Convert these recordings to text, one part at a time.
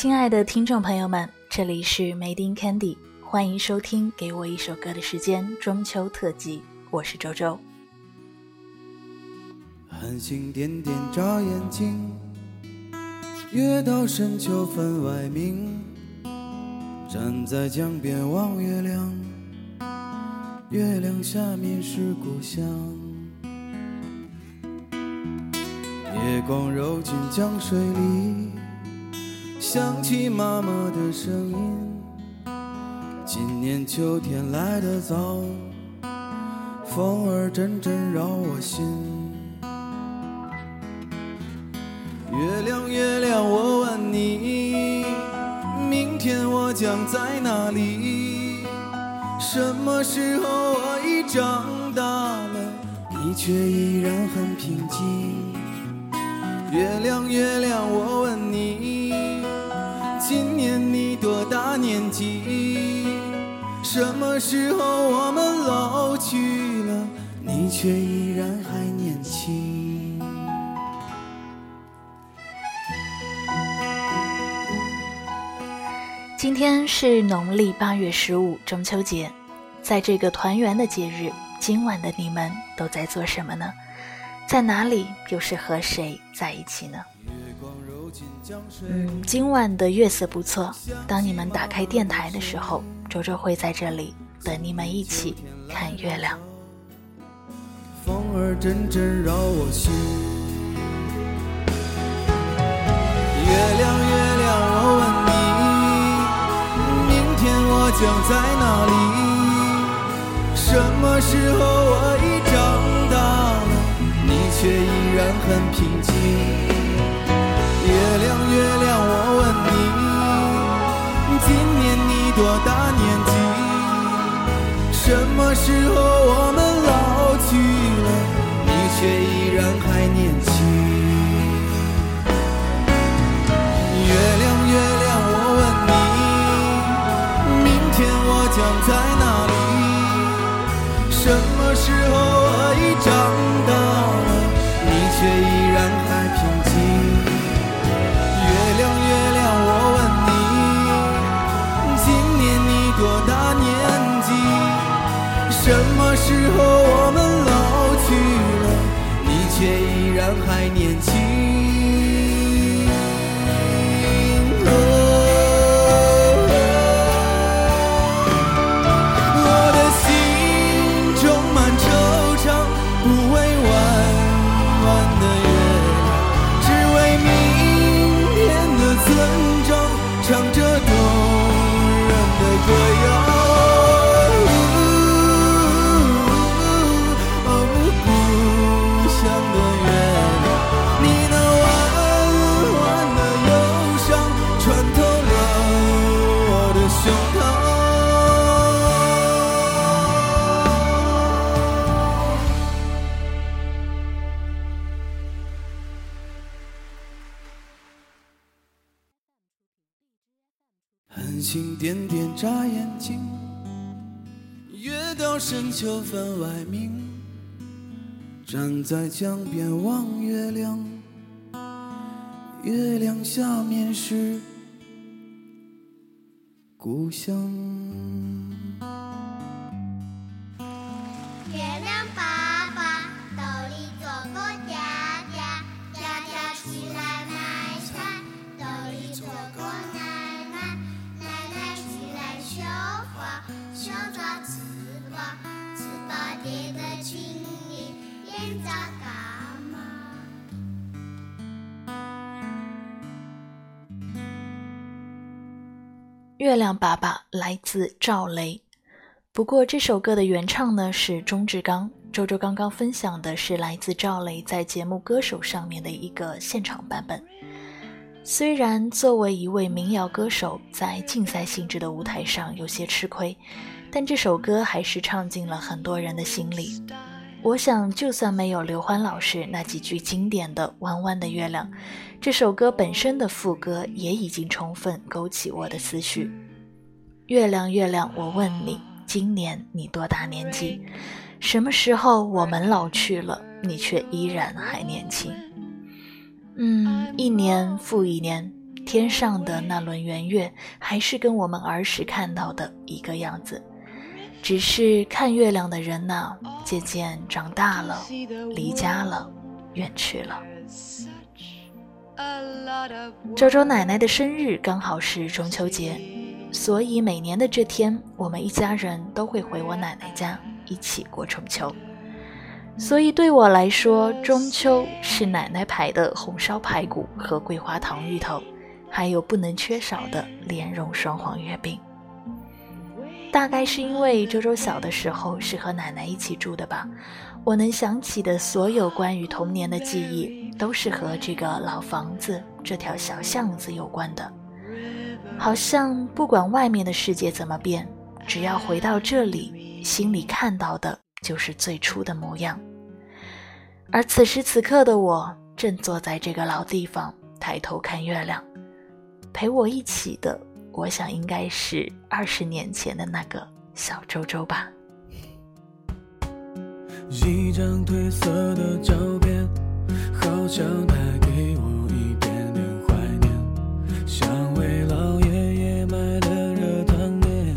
亲爱的听众朋友们，这里是 Made in Candy，欢迎收听《给我一首歌的时间》中秋特辑，我是周周。繁星点点眨眼睛，月到深秋分外明。站在江边望月亮，月亮下面是故乡。月光揉进江水里，想起妈妈的声音。今年秋天来得早，风儿阵阵扰我心。月亮，月亮，我问你，明天我将在哪里？什么时候我已长大了，你却依然很平静。月亮，月亮，我问你，什么时候我们老去了，你却依然还年轻？今天是农历八月十五，中秋节。在这个团圆的节日，今晚的你们都在做什么呢？在哪里，又是和谁在一起呢？嗯，今晚的月色不错。当你们打开电台的时候，周周会在这里等你们一起看月亮。风儿阵阵扰我心，月亮月亮，我问。将在哪里？什么时候我已长大了，你却依然很平静。月亮，月亮，我问你，今年你多大年纪？什么时候我们老去了，你却依然还年轻？秋分外明。站在江边望月亮，月亮下面是故乡。月亮爸爸来自赵雷，不过这首歌的原唱呢是钟志刚。周周刚刚分享的是来自赵雷在节目《歌手》上面的一个现场版本。虽然作为一位民谣歌手，在竞赛性质的舞台上有些吃亏，但这首歌还是唱进了很多人的心里。我想，就算没有刘欢老师那几句经典的《弯弯的月亮》，这首歌本身的副歌也已经充分勾起我的思绪。月亮，月亮，我问你，今年你多大年纪？什么时候我们老去了，你却依然还年轻？嗯，一年复一年。天上的那轮圆月还是跟我们儿时看到的一个样子，只是看月亮的人呐，渐渐长大了，离家了，远去了。周周奶奶的生日刚好是中秋节，所以每年的这天，我们一家人都会回我奶奶家一起过中秋。所以对我来说，中秋是奶奶牌的红烧排骨和桂花糖芋头，还有不能缺少的莲蓉双黄月饼。大概是因为周周小的时候是和奶奶一起住的吧，我能想起的所有关于童年的记忆，都是和这个老房子、这条小巷子有关的。好像不管外面的世界怎么变，只要回到这里，心里看到的就是最初的模样。而此时此刻的我，正坐在这个老地方，抬头看月亮。陪我一起的，我想应该是二十年前的那个小周周吧。一张褪色的照片，好像带给我一点点怀念，像位老爷爷买的热汤面，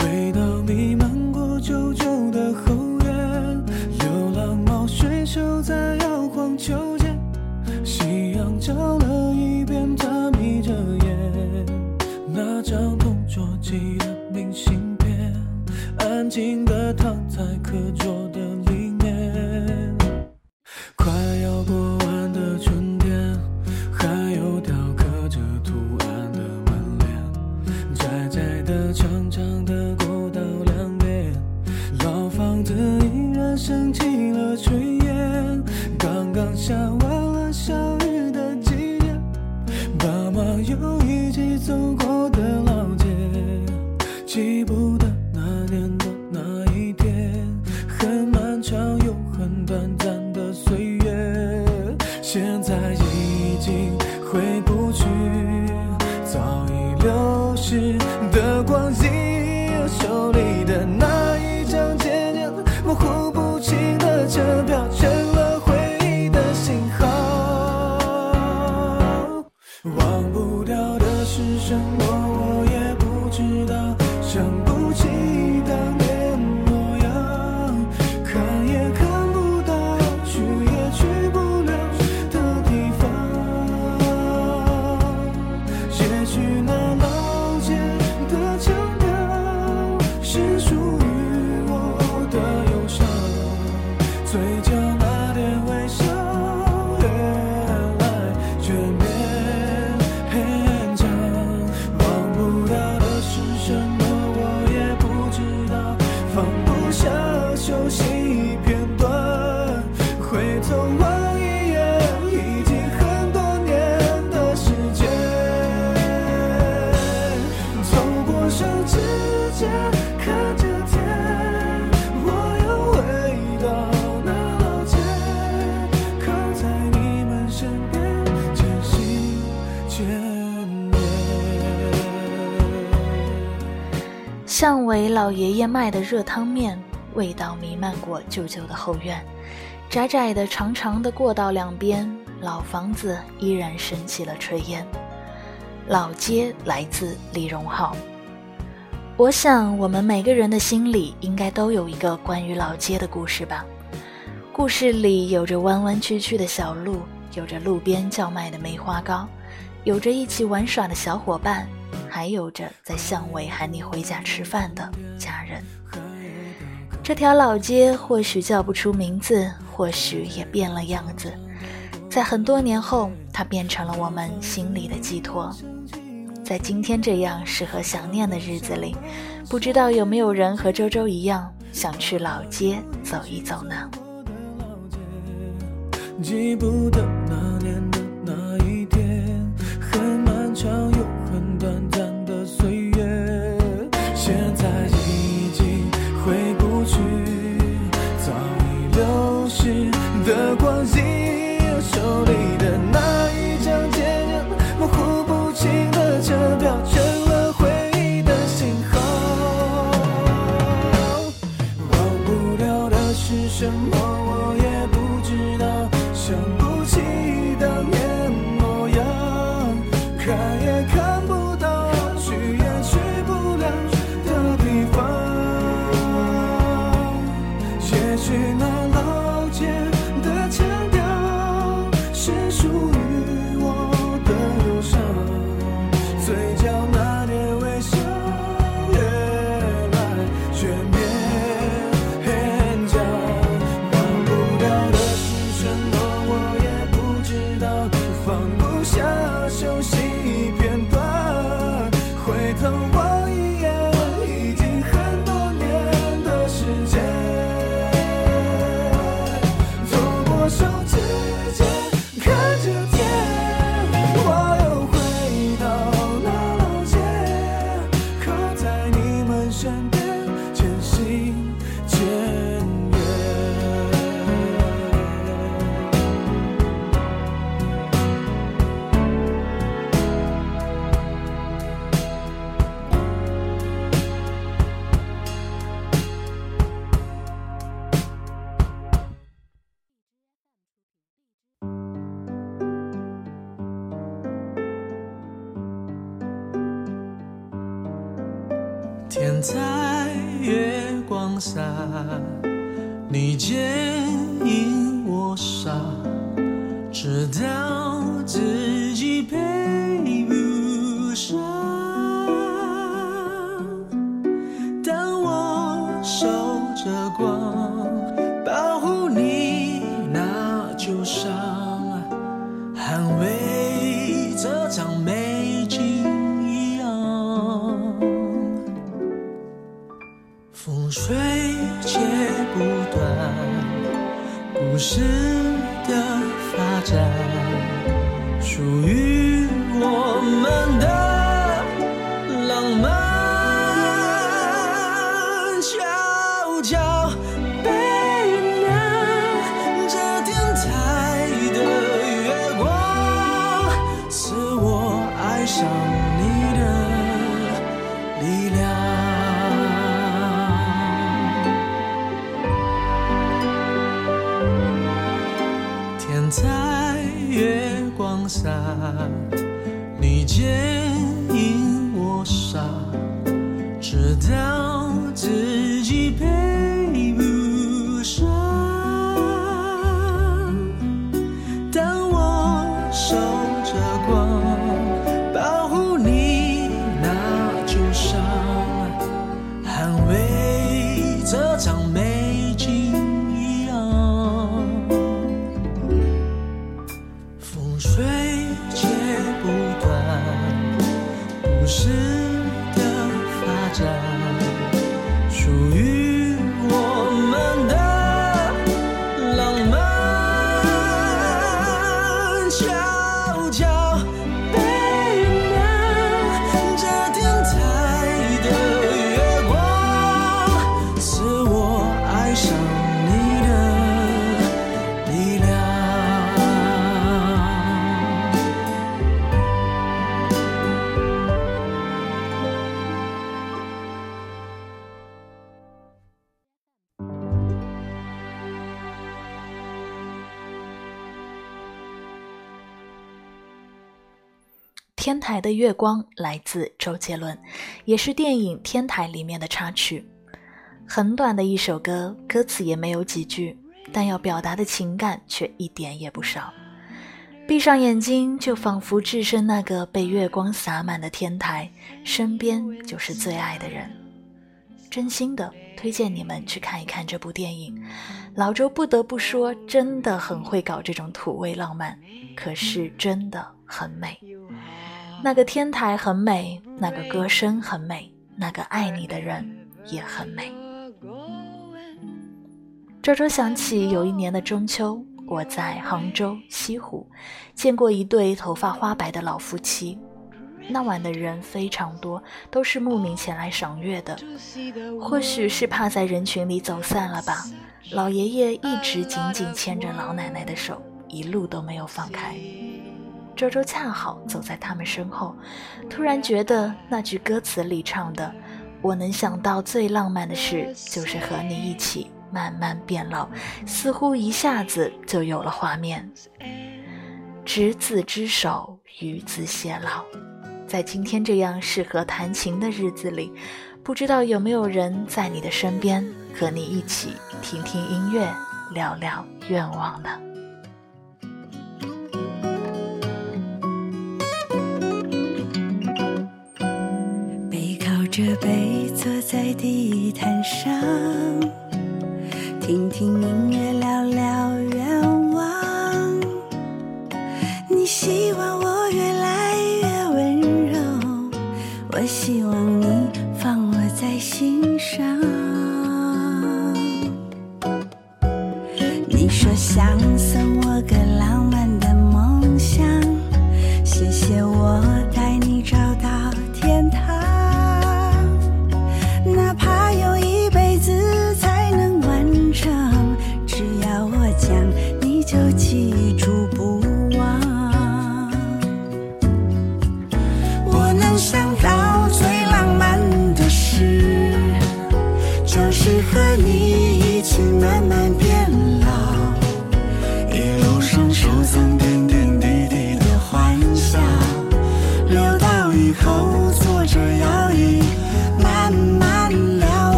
味道弥漫过旧旧的后院，流浪猫睡熟在摇晃秋千，夕阳照安静地躺在课桌的里面。快要过完的春天，还有雕刻着图案的门帘，窄窄的、长长的过道两边，老房子依然升起了炊烟。刚刚下完了小雨的季节，爸妈又一起走过的巷尾老爷爷卖的热汤面，味道弥漫过旧旧的后院，窄窄的、长长的过道两边，老房子依然升起了炊烟。老街来自李荣浩。我想，我们每个人的心里应该都有一个关于老街的故事吧。故事里有着弯弯曲曲的小路，有着路边叫卖的梅花糕，有着一起玩耍的小伙伴，还有着在巷尾喊你回家吃饭的家人。这条老街或许叫不出名字，或许也变了样子。在很多年后，它变成了我们心里的寄托。在今天这样适合想念的日子里，不知道有没有人和周周一样，想去老街走一走呢？记不得那的光，在月光下，你牵引我傻，直到天台的月光来自周杰伦，也是电影《天台》里面的插曲。很短的一首歌，歌词也没有几句，但要表达的情感却一点也不少。闭上眼睛，就仿佛置身那个被月光洒满的天台，身边就是最爱的人。真心的推荐你们去看一看这部电影。老周不得不说，真的很会搞这种土味浪漫，可是真的很美。那个天台很美，那个歌声很美，那个爱你的人也很美。周周想起有一年的中秋，我在杭州西湖见过一对头发花白的老夫妻。那晚的人非常多，都是慕名前来赏月的。或许是怕在人群里走散了吧，老爷爷一直紧紧牵着老奶奶的手，一路都没有放开。周周恰好走在他们身后，突然觉得那句歌词里唱的“我能想到最浪漫的事，就是和你一起慢慢变老”，似乎一下子就有了画面。执子之手，与子偕老。在今天这样适合弹琴的日子里，不知道有没有人在你的身边，和你一起听听音乐，聊聊愿望呢？这杯坐在地毯上，听听音乐，聊聊愿望，你希望我越来越温柔，我希望你放我在心上。你说想送我个浪漫的。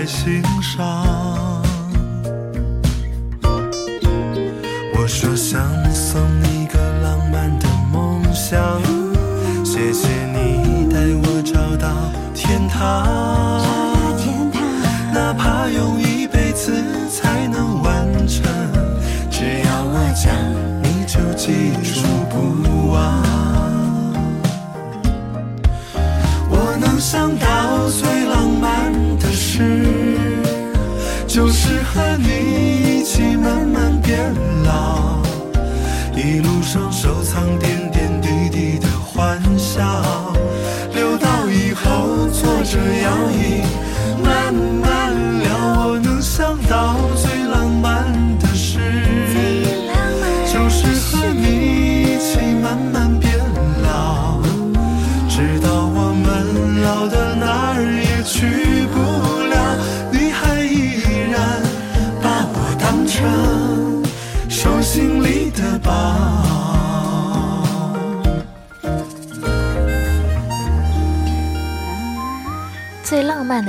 在心上。我说想送你个浪漫的梦想，谢谢你带我找到天堂。哪怕用一辈子才能完成，只要我讲，你就记住不忘。我能想到和你一起慢慢变老，一路上收藏点点滴滴的欢笑，留到以后坐着摇椅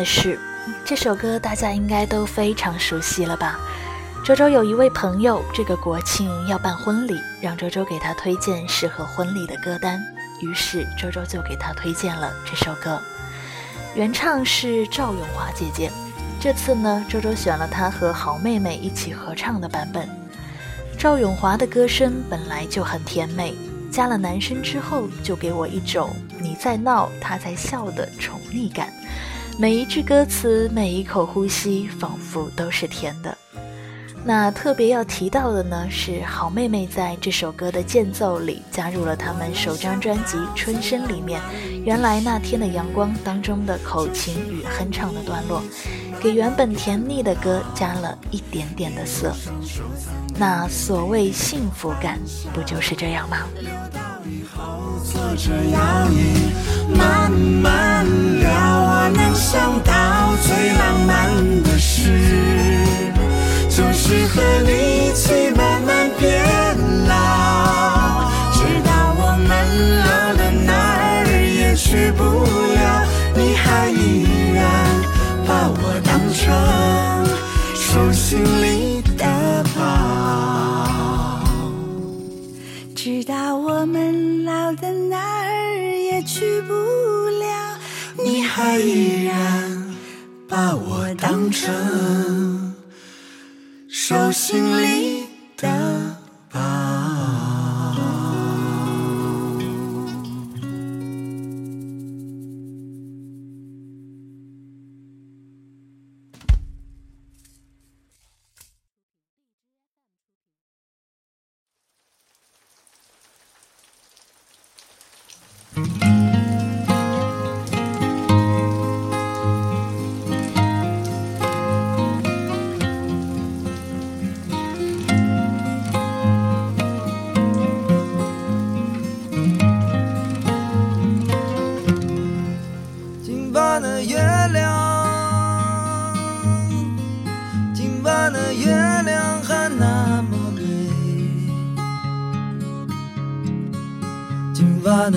的事，这首歌大家应该都非常熟悉了吧？周周有一位朋友，这个国庆要办婚礼，让周周给他推荐适合婚礼的歌单，于是周周就给他推荐了这首歌。原唱是赵咏华姐姐，这次呢，周周选了她和好妹妹一起合唱的版本。赵咏华的歌声本来就很甜美，加了男声之后，就给我一种你在闹，他在笑的宠溺感。每一句歌词，每一口呼吸，仿佛都是甜的。那特别要提到的呢，是好妹妹在这首歌的间奏里加入了他们首张专辑《春生》里面“原来那天的阳光”当中的口琴与哼唱的段落，给原本甜腻的歌加了一点点的色。那所谓幸福感，不就是这样吗？慢慢聊，能想到最浪漫的事，就是和你一起慢慢变老，直到我们老的哪儿也去不了，你还依然把我当成手心里还依然把我当成手心里的宝。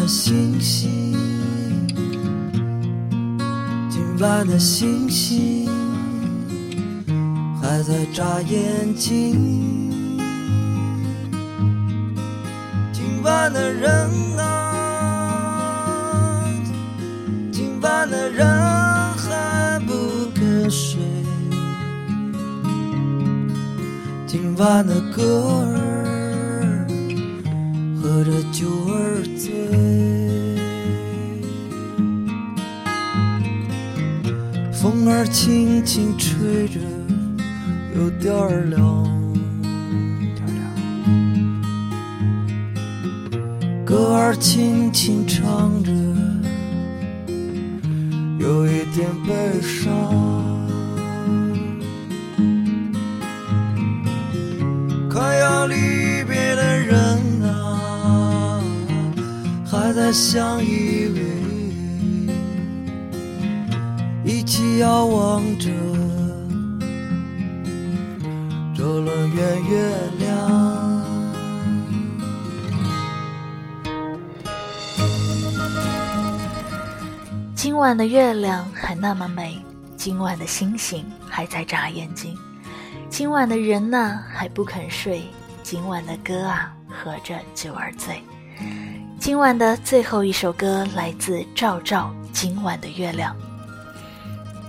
星星，今晚的星星还在眨眼睛。今晚的人啊，今晚的人还不肯睡。今晚的歌儿着酒儿醉，风儿轻轻吹着，有点儿凉。歌儿轻轻唱着，有一点悲伤。还在相依偎，一起遥望着这轮圆月亮。今晚的月亮还那么美，今晚的星星还在眨眼睛，今晚的人呢还不肯睡，今晚的歌啊喝着酒儿醉。今晚的最后一首歌来自赵照，《今晚的月亮》。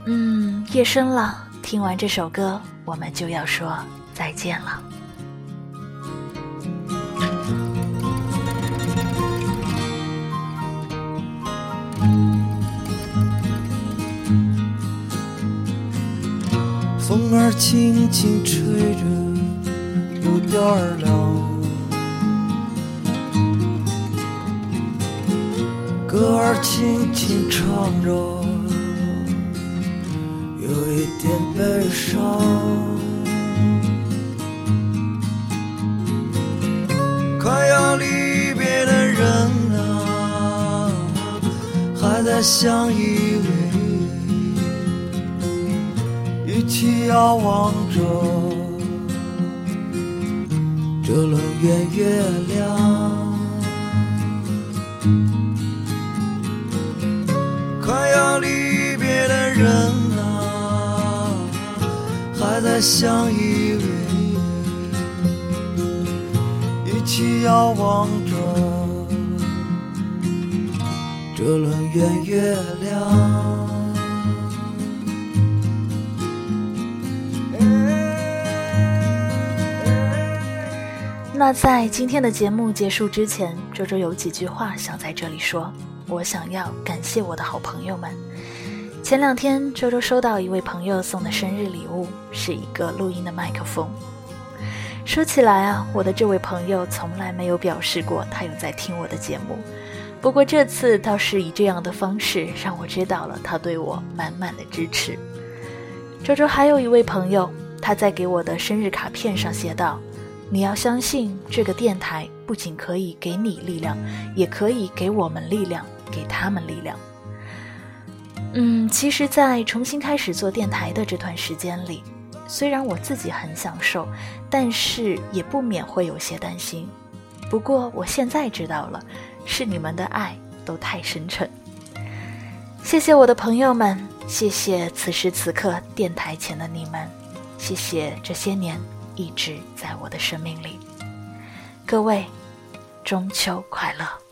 嗯，夜深了，听完这首歌，我们就要说再见了。风儿轻轻吹着，有点儿凉。歌儿轻轻唱着，有一点悲伤。快要离别的人啊，还在相依偎。一起遥望着这轮圆月亮，人啊，还在相依偎，一起遥望着这轮圆月亮。那在今天的节目结束之前，周周有几句话想在这里说。我想要感谢我的好朋友们。前两天，周周收到一位朋友送的生日礼物，是一个录音的麦克风。说起来啊，我的这位朋友从来没有表示过他有在听我的节目，不过这次倒是以这样的方式让我知道了他对我满满的支持。周周还有一位朋友，他在给我的生日卡片上写道。你要相信，这个电台不仅可以给你力量，也可以给我们力量，给他们力量。嗯，其实，在重新开始做电台的这段时间里，虽然我自己很享受，但是也不免会有些担心。不过，我现在知道了，是你们的爱都太深沉。谢谢我的朋友们，谢谢此时此刻电台前的你们，谢谢这些年。一直在我的生命里，各位，中秋快乐。